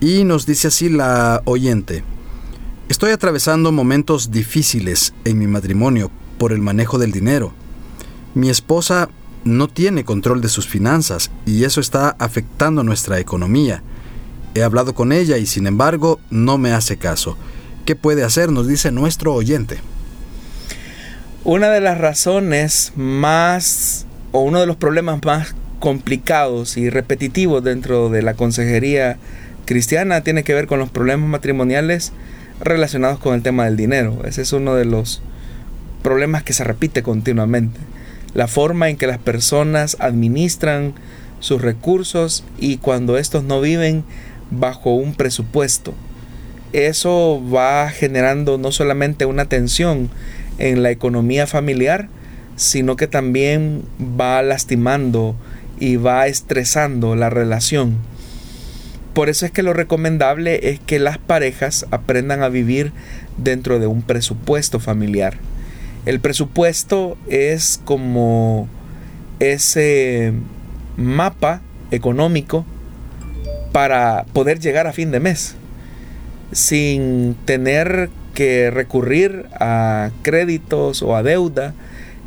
Speaker 1: Y nos dice así la oyente, estoy atravesando momentos difíciles en mi matrimonio por el manejo del dinero. Mi esposa no tiene control de sus finanzas y eso está afectando nuestra economía. He hablado con ella y sin embargo no me hace caso. ¿Qué puede hacer? Nos dice nuestro oyente.
Speaker 2: Una de las razones más o uno de los problemas más complicados y repetitivos dentro de la consejería cristiana tiene que ver con los problemas matrimoniales relacionados con el tema del dinero. Ese es uno de los problemas que se repite continuamente. La forma en que las personas administran sus recursos y cuando estos no viven bajo un presupuesto. Eso va generando no solamente una tensión en la economía familiar, sino que también va lastimando y va estresando la relación. Por eso es que lo recomendable es que las parejas aprendan a vivir dentro de un presupuesto familiar. El presupuesto es como ese mapa económico para poder llegar a fin de mes sin tener que recurrir a créditos o a deuda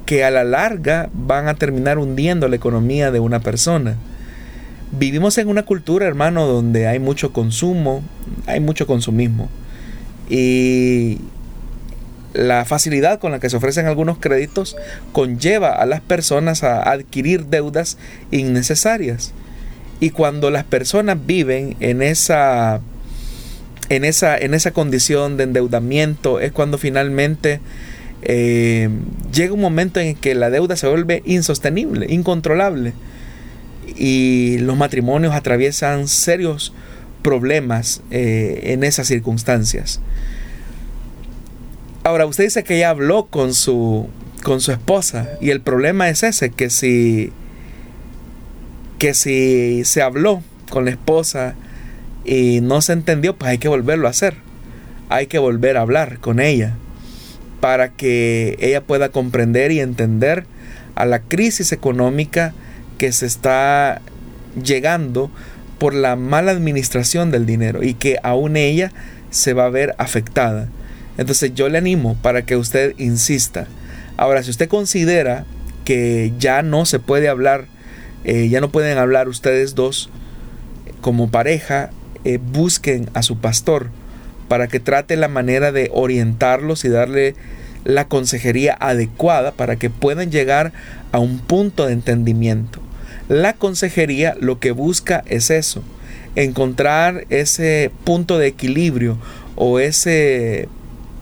Speaker 2: que a la larga van a terminar hundiendo la economía de una persona. Vivimos en una cultura, hermano, donde hay mucho consumo, hay mucho consumismo. Y la facilidad con la que se ofrecen algunos créditos conlleva a las personas a adquirir deudas innecesarias. Y cuando las personas viven en esa en esa, en esa condición de endeudamiento es cuando finalmente eh, llega un momento en que la deuda se vuelve insostenible, incontrolable. Y los matrimonios atraviesan serios problemas eh, en esas circunstancias. Ahora, usted dice que ya habló con su, con su esposa y el problema es ese, que si, que si se habló con la esposa y no se entendió, pues hay que volverlo a hacer. Hay que volver a hablar con ella para que ella pueda comprender y entender a la crisis económica que se está llegando por la mala administración del dinero y que aún ella se va a ver afectada. Entonces yo le animo para que usted insista. Ahora, si usted considera que ya no se puede hablar, eh, ya no pueden hablar ustedes dos como pareja, eh, busquen a su pastor para que trate la manera de orientarlos y darle la consejería adecuada para que puedan llegar a un punto de entendimiento. La consejería lo que busca es eso, encontrar ese punto de equilibrio o ese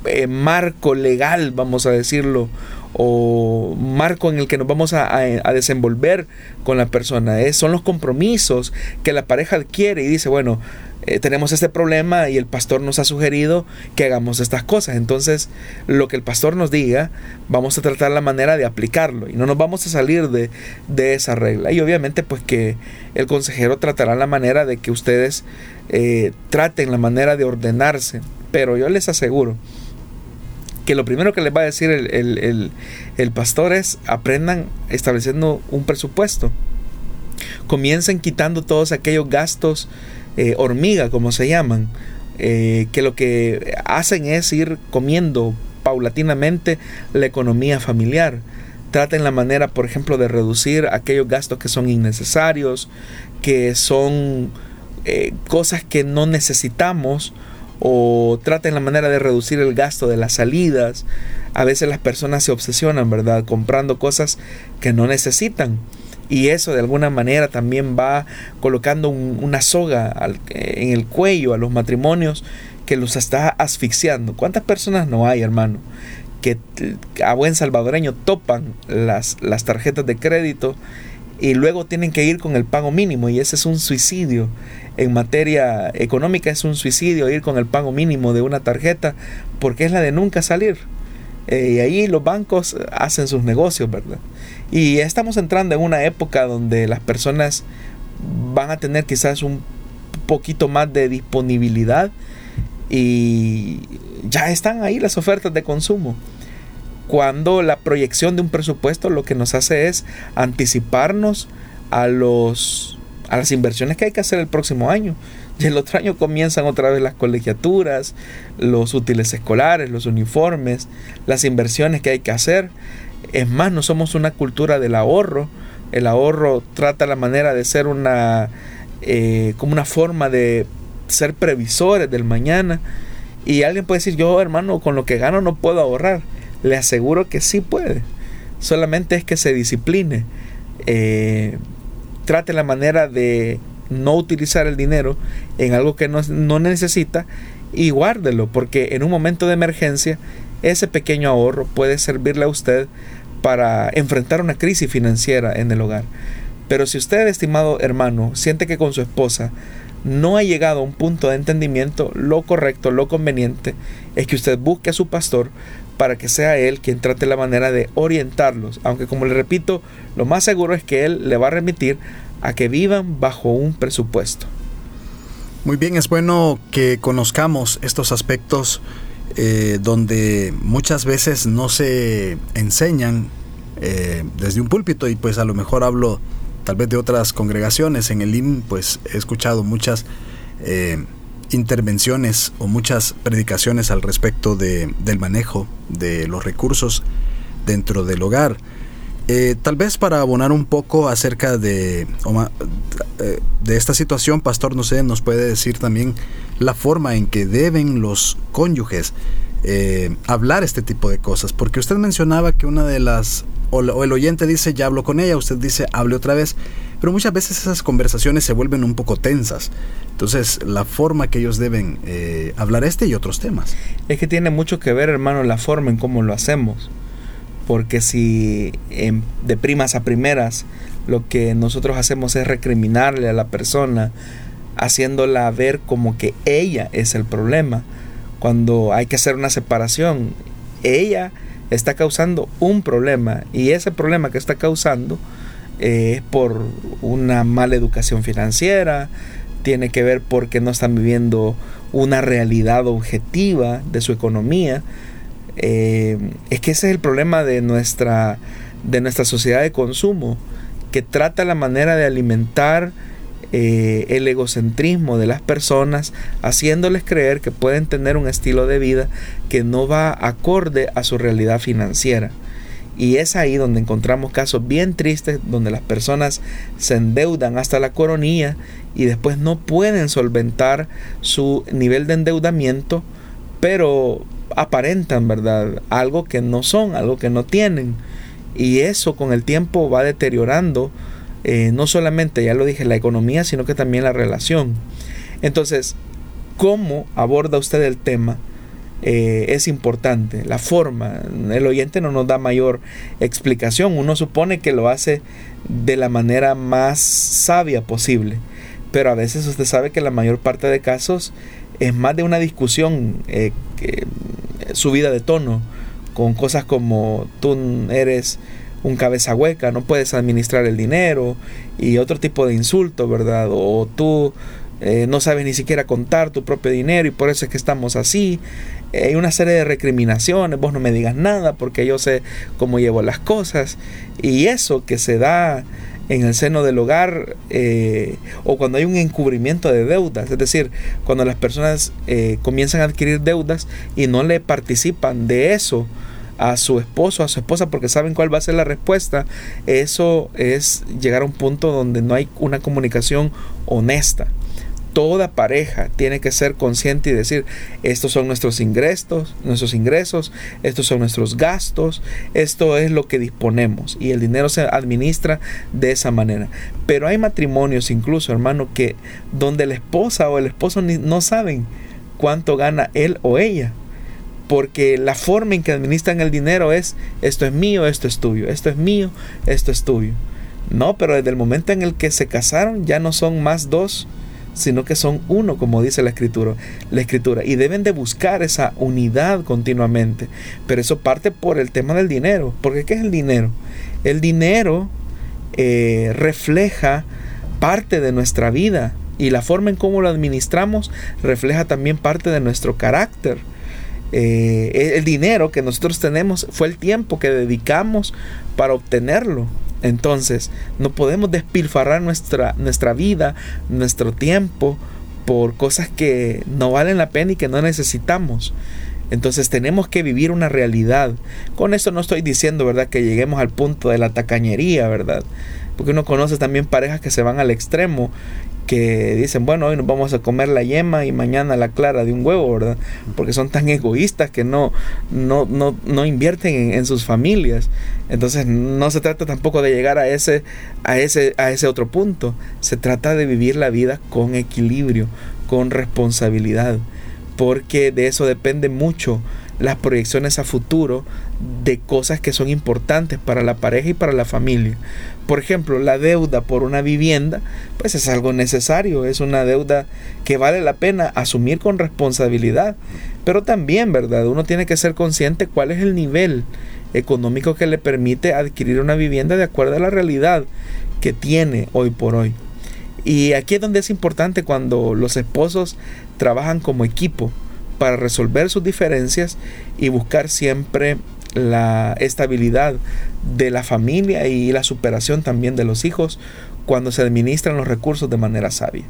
Speaker 2: eh, marco legal, vamos a decirlo, o marco en el que nos vamos a, desenvolver con la persona. son los compromisos que la pareja adquiere y dice, bueno, eh, tenemos este problema y el pastor nos ha sugerido que hagamos estas cosas. Entonces, lo que el pastor nos diga, vamos a tratar la manera de aplicarlo y no nos vamos a salir de, esa regla. Y obviamente, pues que el consejero tratará la manera de que ustedes eh, traten la manera de ordenarse. Pero yo les aseguro que lo primero que les va a decir el, pastor es aprendan estableciendo un presupuesto. Comiencen quitando todos aquellos gastos eh, hormiga, como se llaman, eh, que lo que hacen es ir comiendo paulatinamente la economía familiar. Traten la manera, por ejemplo, de reducir aquellos gastos que son innecesarios, que son eh, cosas que no necesitamos o traten la manera de reducir el gasto de las salidas. A veces las personas se obsesionan, ¿verdad? Comprando cosas que no necesitan. Y eso de alguna manera también va colocando una soga en el cuello a los matrimonios que los está asfixiando. ¿Cuántas personas no hay, hermano? Que a buen salvadoreño topan las, las tarjetas de crédito y luego tienen que ir con el pago mínimo y ese es un suicidio en materia económica es un suicidio ir con el pago mínimo de una tarjeta porque es la de nunca salir. Eh, y ahí los bancos hacen sus negocios, ¿verdad? Y estamos entrando en una época donde las personas van a tener quizás un poquito más de disponibilidad y ya están ahí las ofertas de consumo. Cuando la proyección de un presupuesto lo que nos hace es anticiparnos a los a las inversiones que hay que hacer el próximo año. Y el otro año comienzan otra vez las colegiaturas, los útiles escolares, los uniformes, las inversiones que hay que hacer. Es más, no somos una cultura del ahorro. El ahorro trata la manera de ser una eh, como una forma de ser previsores del mañana. Y alguien puede decir, yo hermano, con lo que gano no puedo ahorrar. Le aseguro que sí puede. Solamente es que se discipline. Eh, trate la manera de no utilizar el dinero en algo que no, necesita y guárdelo, porque en un momento de emergencia ese pequeño ahorro puede servirle a usted para enfrentar una crisis financiera en el hogar. Pero si usted, estimado hermano, siente que con su esposa no ha llegado a un punto de entendimiento, lo correcto, lo conveniente es que usted busque a su pastor para que sea él quien trate la manera de orientarlos. Aunque como le repito, lo más seguro es que él le va a remitir a que vivan bajo un presupuesto.
Speaker 1: Muy bien, es bueno que conozcamos estos aspectos eh, donde muchas veces no se enseñan eh, desde un púlpito y pues a lo mejor hablo tal vez de otras congregaciones. En el IM pues he escuchado muchas eh, intervenciones o muchas predicaciones al respecto de, del manejo de los recursos dentro del hogar. Eh, tal vez para abonar un poco acerca de, eh, de esta situación, Pastor, no sé, nos puede decir también la forma en que deben los cónyuges eh, hablar este tipo de cosas, porque usted mencionaba que una de las, o, el oyente dice, ya hablo con ella, usted dice, hable otra vez, pero muchas veces esas conversaciones se vuelven un poco tensas. Entonces, la forma que ellos deben eh, hablar este y otros temas.
Speaker 2: Es que tiene mucho que ver, hermano, la forma en cómo lo hacemos. Porque si de primas a primeras lo que nosotros hacemos es recriminarle a la persona, haciéndola ver como que ella es el problema, cuando hay que hacer una separación, ella está causando un problema y ese problema que está causando eh, es por una mala educación financiera, tiene que ver porque no están viviendo una realidad objetiva de su economía. Eh, es que ese es el problema de nuestra, de nuestra sociedad de consumo, que trata la manera de alimentar eh, el egocentrismo de las personas, haciéndoles creer que pueden tener un estilo de vida que no va acorde a su realidad financiera. Y es ahí donde encontramos casos bien tristes donde las personas se endeudan hasta la coronilla y después no pueden solventar su nivel de endeudamiento, pero aparentan, ¿verdad? Algo que no son, algo que no tienen. Y eso con el tiempo va deteriorando eh, no solamente, ya lo dije, la economía, sino que también la relación. Entonces, ¿cómo aborda usted el tema? Eh, es importante, la forma, el oyente no nos da mayor explicación, uno supone que lo hace de la manera más sabia posible, pero a veces usted sabe que la mayor parte de casos es más de una discusión eh, subida de tono, con cosas como tú eres un cabeza hueca, no puedes administrar el dinero y otro tipo de insulto, ¿verdad? O tú eh, no sabes ni siquiera contar tu propio dinero y por eso es que estamos así. hay una serie de recriminaciones, vos no me digas nada porque yo sé cómo llevo las cosas. Y eso que se da en el seno del hogar eh, o cuando hay un encubrimiento de deudas, es decir, cuando las personas eh, comienzan a adquirir deudas y no le participan de eso a su esposo, a su esposa, porque saben cuál va a ser la respuesta, eso es llegar a un punto donde no hay una comunicación honesta. Toda pareja tiene que ser consciente y decir, estos son nuestros ingresos, nuestros ingresos, estos son nuestros gastos, esto es lo que disponemos y el dinero se administra de esa manera. Pero hay matrimonios incluso, hermano, que donde la esposa o el esposo no saben cuánto gana él o ella porque la forma en que administran el dinero es esto es mío, esto es tuyo, esto es mío, esto es tuyo. No, pero desde el momento en el que se casaron ya no son más dos, sino que son uno, como dice la escritura, la escritura, y deben de buscar esa unidad continuamente. Pero eso parte por el tema del dinero, porque ¿qué es el dinero? El dinero eh, refleja parte de nuestra vida y la forma en cómo lo administramos refleja también parte de nuestro carácter. Eh, el dinero que nosotros tenemos fue el tiempo que dedicamos para obtenerlo. Entonces, no podemos despilfarrar nuestra, nuestra vida, nuestro tiempo por cosas que no valen la pena y que no necesitamos. Entonces tenemos que vivir una realidad. Con esto no estoy diciendo, ¿verdad?, que lleguemos al punto de la tacañería, ¿verdad? Porque uno conoce también parejas que se van al extremo que dicen, bueno, hoy nos vamos a comer la yema y mañana la clara de un huevo, ¿verdad? Porque son tan egoístas que no, no, no, no invierten en, sus familias. Entonces no se trata tampoco de llegar a ese, a, ese, a ese otro punto. Se trata de vivir la vida con equilibrio, con responsabilidad, porque de eso depende mucho las proyecciones a futuro de cosas que son importantes para la pareja y para la familia. Por ejemplo, la deuda por una vivienda, pues es algo necesario, es una deuda que vale la pena asumir con responsabilidad. Pero también, ¿verdad? Uno tiene que ser consciente cuál es el nivel económico que le permite adquirir una vivienda de acuerdo a la realidad que tiene hoy por hoy. Y aquí es donde es importante cuando los esposos trabajan como equipo para resolver sus diferencias y buscar siempre la estabilidad de la familia y la superación también de los hijos cuando se administran los recursos de manera sabia.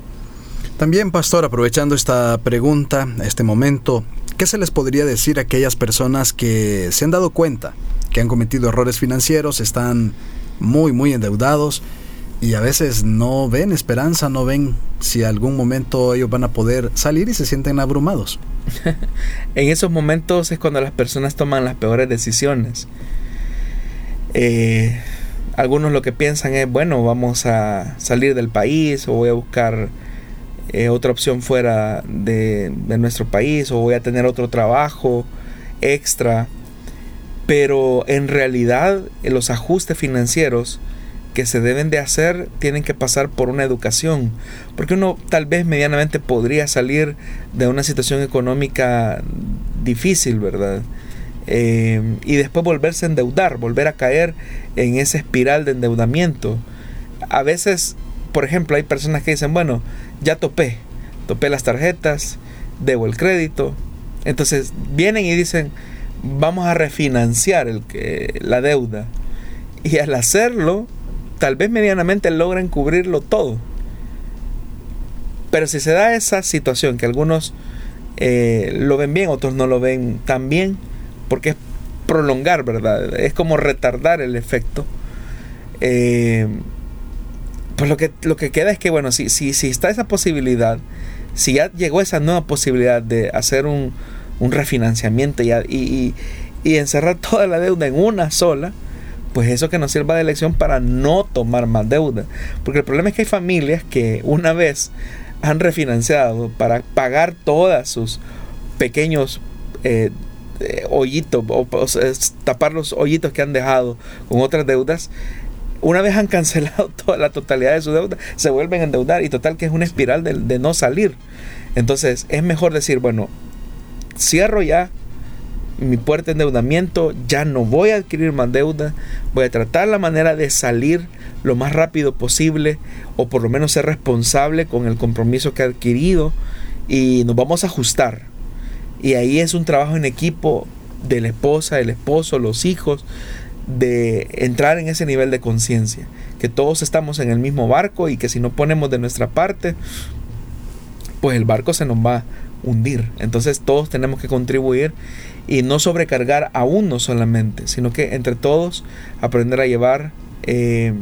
Speaker 1: También, pastor, aprovechando esta pregunta, este momento, ¿qué se les podría decir a aquellas personas que se han dado cuenta que han cometido errores financieros, están muy, muy endeudados y a veces no ven esperanza, no ven si algún momento ellos van a poder salir y se sienten abrumados?
Speaker 2: en esos momentos es cuando las personas toman las peores decisiones. Eh, algunos lo que piensan es, bueno, vamos a salir del país o voy a buscar eh, otra opción fuera de, de nuestro país o voy a tener otro trabajo extra. Pero en realidad los ajustes financieros que se deben de hacer tienen que pasar por una educación. Porque uno tal vez medianamente podría salir de una situación económica difícil, ¿verdad? Eh, y después volverse a endeudar, volver a caer en esa espiral de endeudamiento. A veces, por ejemplo, hay personas que dicen, bueno, ya topé, topé las tarjetas, debo el crédito. Entonces vienen y dicen, vamos a refinanciar la deuda. Y al hacerlo, tal vez medianamente logren cubrirlo todo. Pero si se da esa situación que algunos eh, lo ven bien, otros no lo ven tan bien, porque es prolongar, ¿verdad? Es como retardar el efecto. Eh, pues lo que, lo que queda es que, bueno, si, si, si está esa posibilidad, si ya llegó esa nueva posibilidad de hacer un, refinanciamiento y encerrar toda la deuda en una sola, pues eso que nos sirva de lección para no tomar más deuda. Porque el problema es que hay familias que una vez han refinanciado para pagar todas sus pequeños eh, eh, hoyitos o, tapar los hoyitos que han dejado con otras deudas. Una vez han cancelado toda la totalidad de su deuda, se vuelven a endeudar y total que es una espiral de, de no salir. Entonces es mejor decir, bueno, cierro ya mi puerta de endeudamiento, ya no voy a adquirir más deuda, voy a tratar la manera de salir lo más rápido posible o por lo menos ser responsable con el compromiso que he adquirido y nos vamos a ajustar. Y ahí es un trabajo en equipo de la esposa, el esposo, los hijos, de entrar en ese nivel de conciencia, que todos estamos en el mismo barco y que si no ponemos de nuestra parte, pues el barco se nos va hundir. Entonces todos tenemos que contribuir y no sobrecargar a uno solamente, sino que entre todos aprender a llevar eh,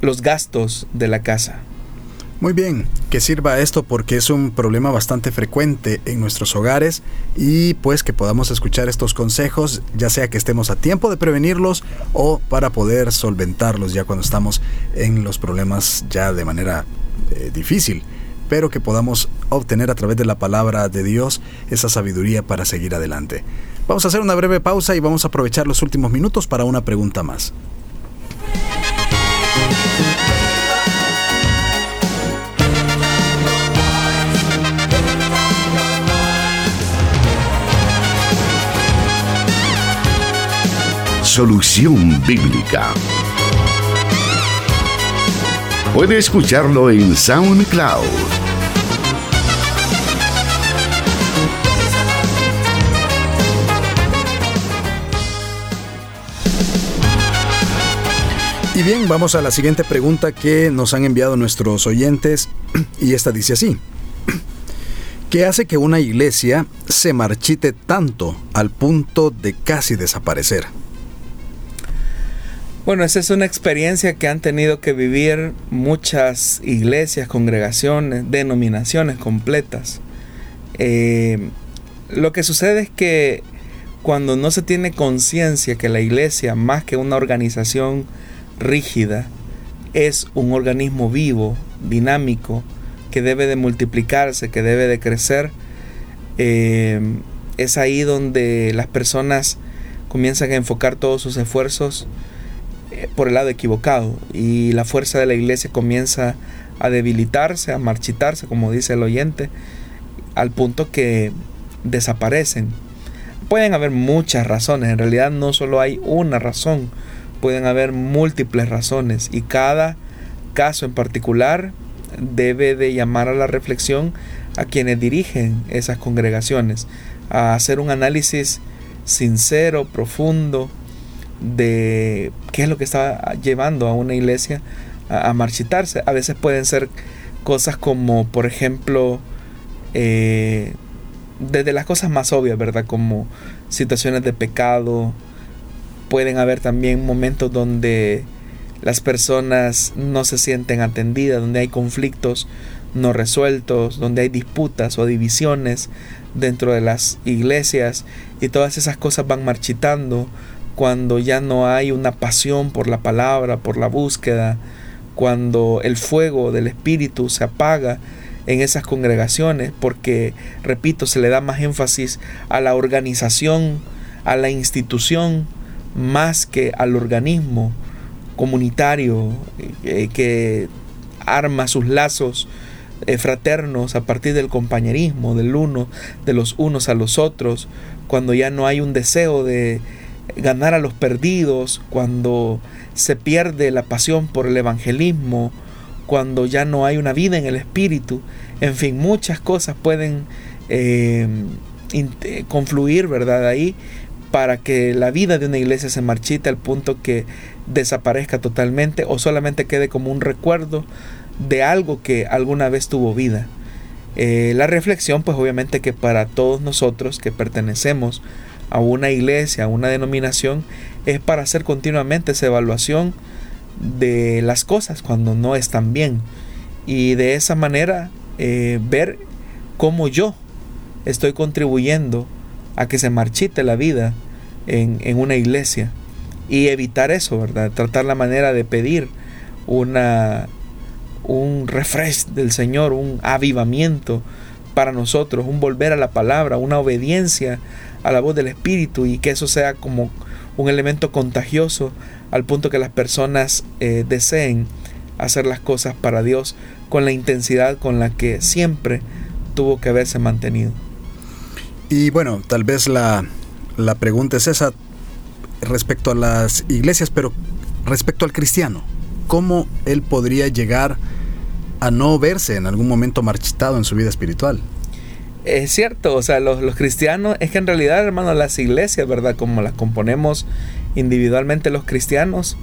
Speaker 2: los gastos de la casa.
Speaker 1: Muy bien, que sirva esto porque es un problema bastante frecuente en nuestros hogares y pues que podamos escuchar estos consejos, ya sea que estemos a tiempo de prevenirlos o para poder solventarlos ya cuando estamos en los problemas ya de manera eh, difícil pero que podamos obtener a través de la palabra de Dios esa sabiduría para seguir adelante. Vamos a hacer una breve pausa y vamos a aprovechar los últimos minutos para una pregunta más.
Speaker 3: Solución Bíblica. Puede escucharlo en SoundCloud
Speaker 1: Y bien, vamos a la siguiente pregunta que nos han enviado nuestros oyentes y esta dice así. ¿Qué hace que una iglesia se marchite tanto al punto de casi desaparecer?
Speaker 2: Bueno, esa es una experiencia que han tenido que vivir muchas iglesias, congregaciones, denominaciones completas. Eh, lo que sucede es que cuando no se tiene conciencia que la iglesia, más que una organización rígida, es un organismo vivo, dinámico, que debe de multiplicarse, que debe de crecer. Eh, es ahí donde las personas comienzan a enfocar todos sus esfuerzos eh, por el lado equivocado y la fuerza de la iglesia comienza a debilitarse, a marchitarse, como dice el oyente, al punto que desaparecen. Pueden haber muchas razones, en realidad no solo hay una razón pueden haber múltiples razones y cada caso en particular debe de llamar a la reflexión a quienes dirigen esas congregaciones, a hacer un análisis sincero, profundo de qué es lo que está llevando a una iglesia a, marchitarse. A veces pueden ser cosas como, por ejemplo, eh, desde las cosas más obvias, ¿verdad? Como situaciones de pecado, pueden haber también momentos donde las personas no se sienten atendidas, donde hay conflictos no resueltos, donde hay disputas o divisiones dentro de las iglesias y todas esas cosas van marchitando cuando ya no hay una pasión por la palabra, por la búsqueda, cuando el fuego del Espíritu se apaga en esas congregaciones, porque, repito, se le da más énfasis a la organización, a la institución, más que al organismo comunitario eh, que arma sus lazos eh, fraternos a partir del compañerismo, del uno, de los unos a los otros, cuando ya no hay un deseo de ganar a los perdidos, cuando se pierde la pasión por el evangelismo, cuando ya no hay una vida en el espíritu, en fin, muchas cosas pueden eh, confluir, ¿verdad? Ahí para que la vida de una iglesia se marchite al punto que desaparezca totalmente o solamente quede como un recuerdo de algo que alguna vez tuvo vida. Eh, la reflexión, pues obviamente que para todos nosotros que pertenecemos a una iglesia, a una denominación, es para hacer continuamente esa evaluación de las cosas cuando no están bien. Y de esa manera eh, ver cómo yo estoy contribuyendo a que se marchite la vida en, en, una iglesia. Y evitar eso, ¿verdad? Tratar la manera de pedir una, un refresh del Señor, un avivamiento para nosotros, un volver a la palabra, una obediencia a la voz del Espíritu y que eso sea como un elemento contagioso al punto que las personas eh, deseen hacer las cosas para Dios con la intensidad con la que siempre tuvo que haberse mantenido.
Speaker 1: Y bueno, tal vez la, la pregunta es esa respecto a las iglesias, pero respecto al cristiano, ¿cómo él podría llegar a no verse en algún momento marchitado en su vida espiritual?
Speaker 2: es cierto, o sea, los, cristianos, es que en realidad, hermano, las iglesias, ¿verdad? Como las componemos individualmente los cristianos,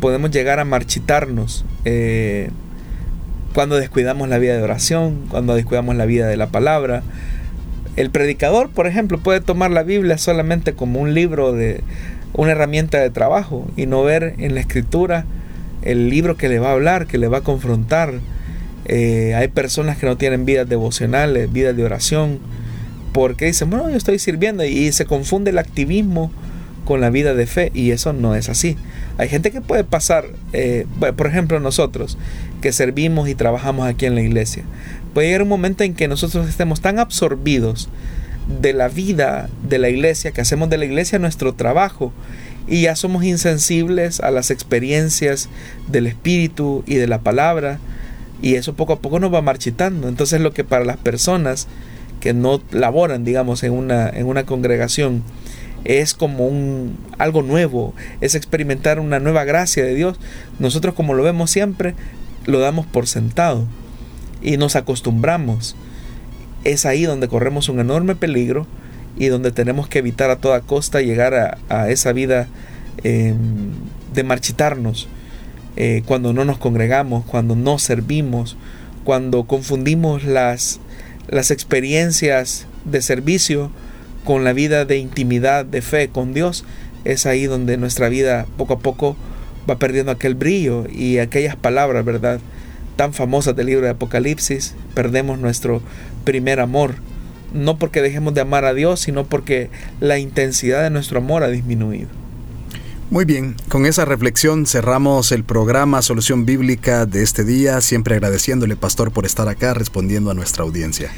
Speaker 2: podemos llegar a marchitarnos eh, cuando descuidamos la vida de oración, cuando descuidamos la vida de la palabra. El predicador, por ejemplo, puede tomar la Biblia solamente como un libro de una herramienta de trabajo y no ver en la escritura el libro que le va a hablar, que le va a confrontar, eh, hay personas que no tienen vidas devocionales, vidas de oración, porque dicen, bueno, yo estoy sirviendo y se confunde el activismo con la vida de fe y eso no es así. Hay gente que puede pasar, eh, por ejemplo nosotros, que servimos y trabajamos aquí en la iglesia. Puede llegar un momento en que nosotros estemos tan absorbidos de la vida de la iglesia, que hacemos de la iglesia nuestro trabajo y ya somos insensibles a las experiencias del Espíritu y de la palabra y eso poco a poco nos va marchitando. Entonces lo que para las personas que no laboran, digamos, en una, en una congregación, es como un algo nuevo, es experimentar una nueva gracia de Dios. Nosotros como lo vemos siempre, lo damos por sentado y nos acostumbramos. Es ahí donde corremos un enorme peligro y donde tenemos que evitar a toda costa llegar a, esa vida em, de marchitarnos eh, cuando no nos congregamos, cuando no servimos, cuando confundimos las, las experiencias de servicio con la vida de intimidad, de fe con Dios, es ahí donde nuestra vida poco a poco va perdiendo aquel brillo y aquellas palabras, ¿verdad? Tan famosas del libro de Apocalipsis, perdemos nuestro primer amor, no porque dejemos de amar a Dios, sino porque la intensidad de nuestro amor ha disminuido.
Speaker 1: Muy bien, con esa reflexión cerramos el programa Solución Bíblica de este día, siempre agradeciéndole, pastor, por estar acá respondiendo a nuestra audiencia.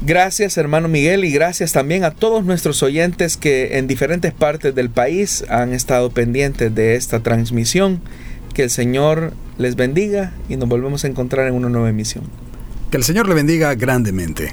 Speaker 2: Gracias hermano Miguel y gracias también a todos nuestros oyentes que en diferentes partes del país han estado pendientes de esta transmisión. Que el Señor les bendiga y nos volvemos a encontrar en una nueva emisión.
Speaker 1: Que el Señor le bendiga grandemente.